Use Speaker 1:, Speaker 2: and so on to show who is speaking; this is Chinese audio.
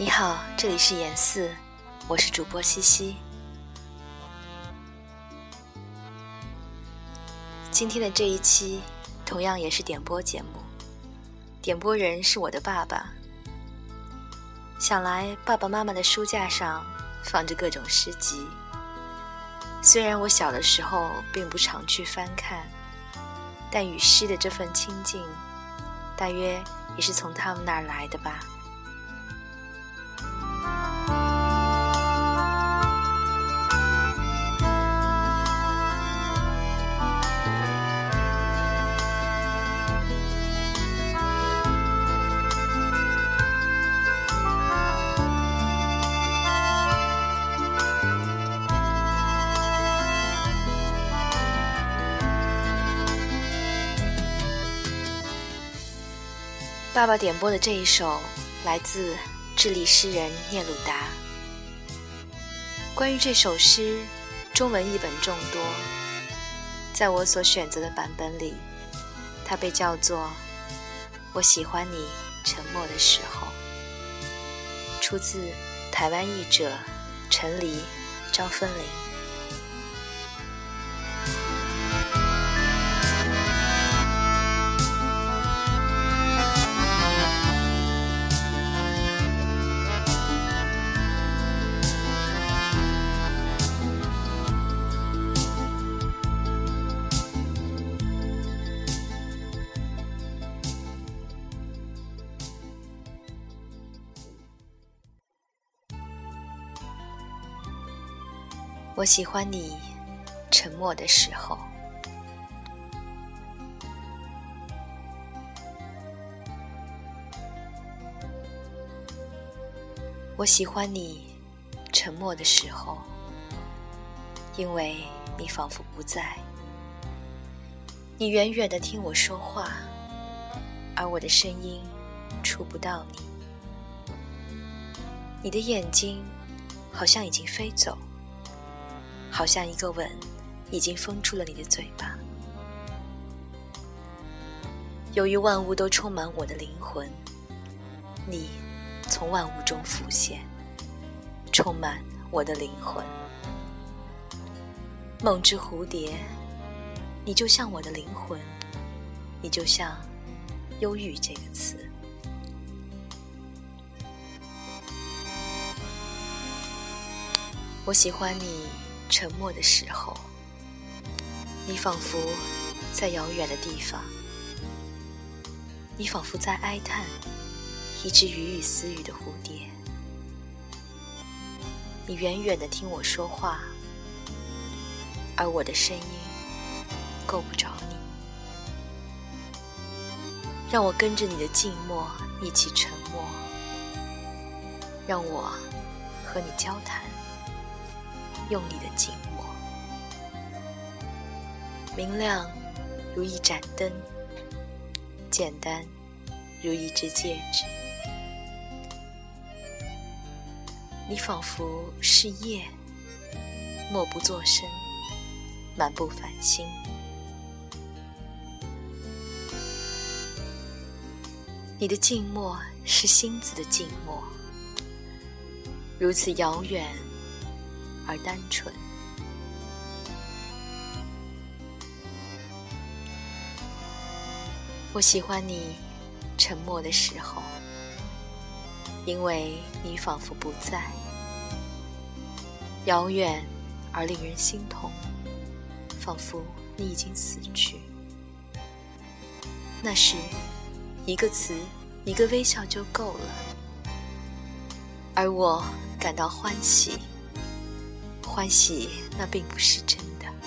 Speaker 1: 你好，这里是严四，我是主播西西。今天的这一期同样也是点播节目，点播人是我的爸爸。想来爸爸妈妈的书架上放着各种诗集，虽然我小的时候并不常去翻看，但与诗的这份亲近，大约也是从他们那儿来的吧。爸爸点播的这一首来自智利诗人聂鲁达。关于这首诗，中文译本众多，在我所选择的版本里，它被叫做《我喜欢你沉默的时候》，出自台湾译者陈黎、张芬玲。我喜欢你沉默的时候。我喜欢你沉默的时候，因为你仿佛不在。你远远的听我说话，而我的声音触不到你。你的眼睛好像已经飞走。好像一个吻，已经封住了你的嘴巴。由于万物都充满我的灵魂，你从万物中浮现，充满我的灵魂。梦之蝴蝶，你就像我的灵魂，你就像忧郁这个词。我喜欢你。沉默的时候，你仿佛在遥远的地方，你仿佛在哀叹一只语语私语的蝴蝶。你远远的听我说话，而我的声音够不着你，让我跟着你的静默一起沉默，让我和你交谈。用你的静默，明亮如一盏灯，简单如一只戒指。你仿佛是夜，默不作声，满不烦心。你的静默是心子的静默，如此遥远。而单纯。我喜欢你沉默的时候，因为你仿佛不在，遥远而令人心痛，仿佛你已经死去。那时，一个词，一个微笑就够了，而我感到欢喜。欢喜，那并不是真的。